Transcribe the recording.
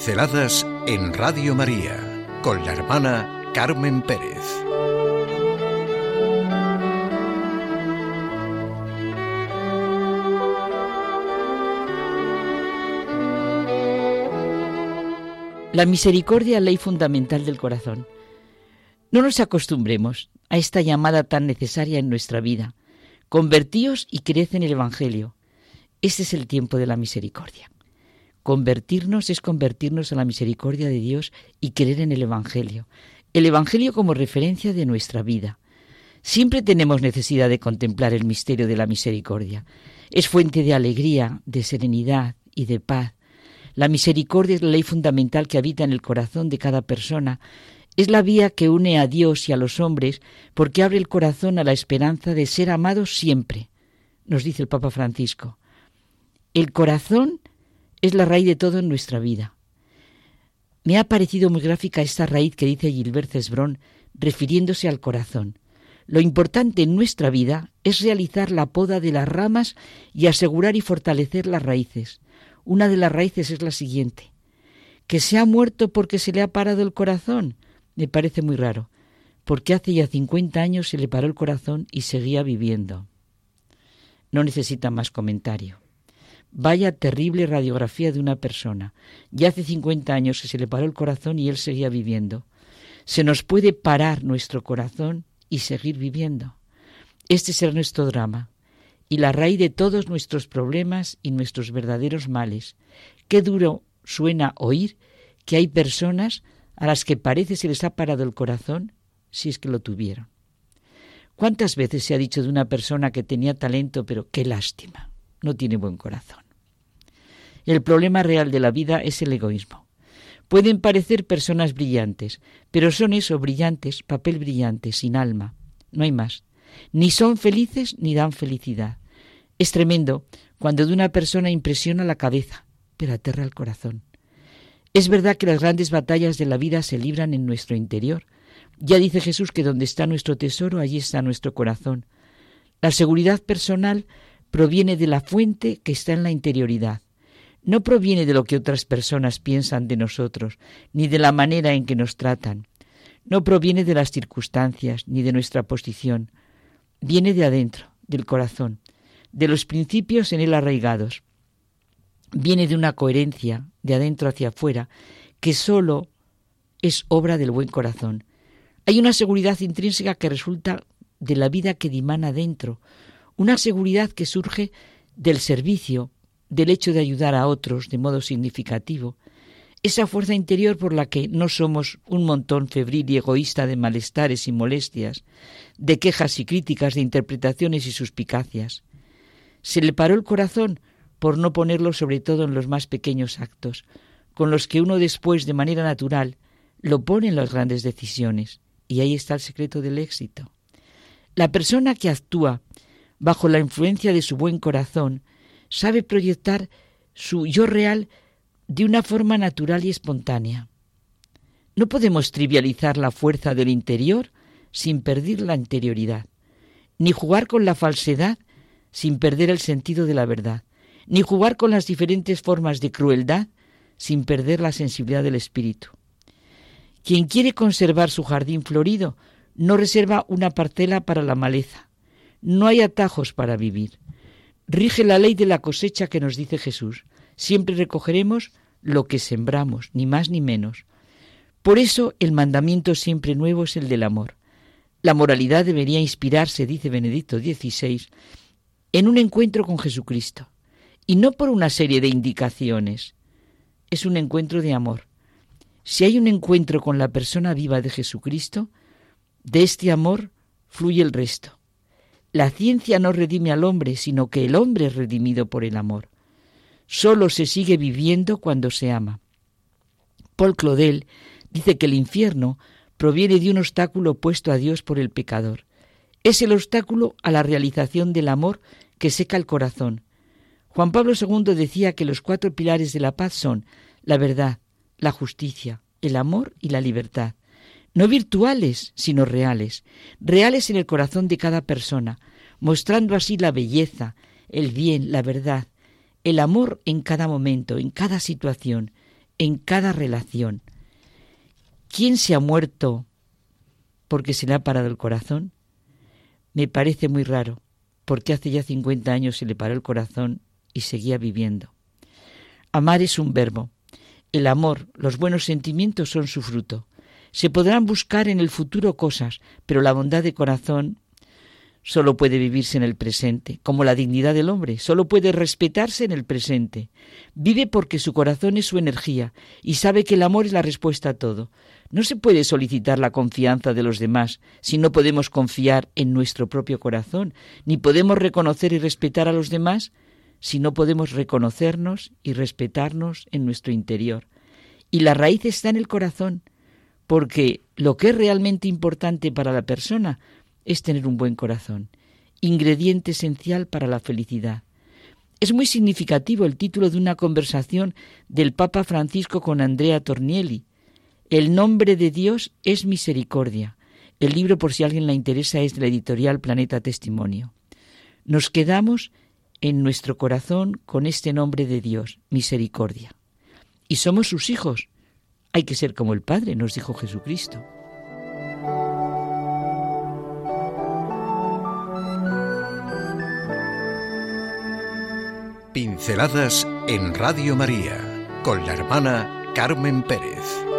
Pinceladas en Radio María con la hermana Carmen Pérez. La misericordia, ley fundamental del corazón. No nos acostumbremos a esta llamada tan necesaria en nuestra vida. Convertíos y creed en el Evangelio. Este es el tiempo de la misericordia. Convertirnos es convertirnos a la misericordia de Dios y creer en el Evangelio. El Evangelio como referencia de nuestra vida. Siempre tenemos necesidad de contemplar el misterio de la misericordia. Es fuente de alegría, de serenidad y de paz. La misericordia es la ley fundamental que habita en el corazón de cada persona. Es la vía que une a Dios y a los hombres porque abre el corazón a la esperanza de ser amados siempre, nos dice el Papa Francisco. El corazón es la raíz de todo en nuestra vida. Me ha parecido muy gráfica esta raíz que dice Gilbert Cesbrón, refiriéndose al corazón. Lo importante en nuestra vida es realizar la poda de las ramas y asegurar y fortalecer las raíces. Una de las raíces es la siguiente. Que se ha muerto porque se le ha parado el corazón. Me parece muy raro, porque hace ya 50 años se le paró el corazón y seguía viviendo. No necesita más comentario. Vaya terrible radiografía de una persona. Ya hace 50 años que se le paró el corazón y él seguía viviendo. Se nos puede parar nuestro corazón y seguir viviendo. Este es nuestro drama y la raíz de todos nuestros problemas y nuestros verdaderos males. Qué duro suena oír que hay personas a las que parece se les ha parado el corazón si es que lo tuvieron. ¿Cuántas veces se ha dicho de una persona que tenía talento, pero qué lástima? No tiene buen corazón. El problema real de la vida es el egoísmo. Pueden parecer personas brillantes, pero son eso, brillantes, papel brillante, sin alma. No hay más. Ni son felices ni dan felicidad. Es tremendo cuando de una persona impresiona la cabeza, pero aterra el corazón. Es verdad que las grandes batallas de la vida se libran en nuestro interior. Ya dice Jesús que donde está nuestro tesoro, allí está nuestro corazón. La seguridad personal proviene de la fuente que está en la interioridad. No proviene de lo que otras personas piensan de nosotros, ni de la manera en que nos tratan. No proviene de las circunstancias, ni de nuestra posición. Viene de adentro, del corazón, de los principios en él arraigados. Viene de una coherencia, de adentro hacia afuera, que sólo es obra del buen corazón. Hay una seguridad intrínseca que resulta de la vida que dimana dentro, una seguridad que surge del servicio, del hecho de ayudar a otros de modo significativo, esa fuerza interior por la que no somos un montón febril y egoísta de malestares y molestias, de quejas y críticas, de interpretaciones y suspicacias. Se le paró el corazón por no ponerlo sobre todo en los más pequeños actos, con los que uno después, de manera natural, lo pone en las grandes decisiones. Y ahí está el secreto del éxito. La persona que actúa bajo la influencia de su buen corazón, sabe proyectar su yo real de una forma natural y espontánea. No podemos trivializar la fuerza del interior sin perder la interioridad, ni jugar con la falsedad sin perder el sentido de la verdad, ni jugar con las diferentes formas de crueldad sin perder la sensibilidad del espíritu. Quien quiere conservar su jardín florido no reserva una parcela para la maleza, no hay atajos para vivir. Rige la ley de la cosecha que nos dice Jesús. Siempre recogeremos lo que sembramos, ni más ni menos. Por eso el mandamiento siempre nuevo es el del amor. La moralidad debería inspirarse, dice Benedicto XVI, en un encuentro con Jesucristo, y no por una serie de indicaciones. Es un encuentro de amor. Si hay un encuentro con la persona viva de Jesucristo, de este amor fluye el resto. La ciencia no redime al hombre, sino que el hombre es redimido por el amor. Solo se sigue viviendo cuando se ama. Paul Claudel dice que el infierno proviene de un obstáculo puesto a Dios por el pecador. Es el obstáculo a la realización del amor que seca el corazón. Juan Pablo II decía que los cuatro pilares de la paz son la verdad, la justicia, el amor y la libertad no virtuales, sino reales, reales en el corazón de cada persona, mostrando así la belleza, el bien, la verdad, el amor en cada momento, en cada situación, en cada relación. ¿Quién se ha muerto porque se le ha parado el corazón? Me parece muy raro, porque hace ya 50 años se le paró el corazón y seguía viviendo. Amar es un verbo. El amor, los buenos sentimientos son su fruto. Se podrán buscar en el futuro cosas, pero la bondad de corazón solo puede vivirse en el presente, como la dignidad del hombre, solo puede respetarse en el presente. Vive porque su corazón es su energía y sabe que el amor es la respuesta a todo. No se puede solicitar la confianza de los demás si no podemos confiar en nuestro propio corazón, ni podemos reconocer y respetar a los demás si no podemos reconocernos y respetarnos en nuestro interior. Y la raíz está en el corazón, porque lo que es realmente importante para la persona es tener un buen corazón, ingrediente esencial para la felicidad. Es muy significativo el título de una conversación del Papa Francisco con Andrea Tornielli. El nombre de Dios es misericordia. El libro, por si a alguien le interesa, es de la editorial Planeta Testimonio. Nos quedamos en nuestro corazón con este nombre de Dios, misericordia. Y somos sus hijos. Hay que ser como el Padre, nos dijo Jesucristo. Pinceladas en Radio María con la hermana Carmen Pérez.